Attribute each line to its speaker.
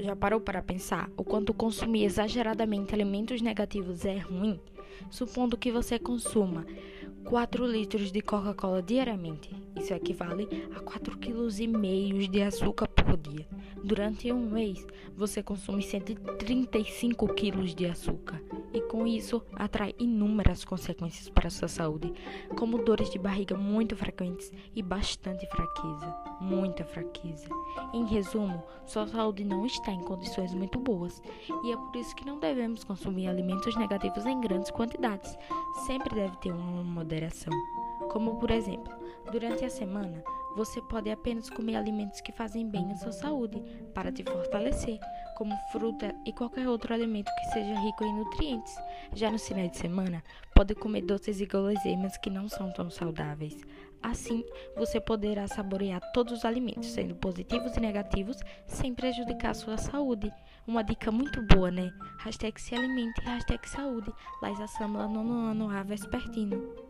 Speaker 1: Já parou para pensar o quanto consumir exageradamente alimentos negativos é ruim? Supondo que você consuma 4 litros de Coca-Cola diariamente, isso equivale a 4,5 kg de açúcar por dia. Durante um mês, você consome 135 kg de açúcar e com isso atrai inúmeras consequências para a sua saúde, como dores de barriga muito frequentes e bastante fraqueza, muita fraqueza. Em resumo, sua saúde não está em condições muito boas e é por isso que não devemos consumir alimentos negativos em grandes quantidades. Sempre deve ter uma moderação. Como por exemplo, durante a semana, você pode apenas comer alimentos que fazem bem à sua saúde para te fortalecer, como fruta e qualquer outro alimento que seja rico em nutrientes. Já no final de semana, pode comer doces e guloseimas que não são tão saudáveis. Assim, você poderá saborear todos os alimentos, sendo positivos e negativos, sem prejudicar a sua saúde. Uma dica muito boa, né? Hashtag se alimente, hashtag saúde. Laisa Samla, nono ano, A.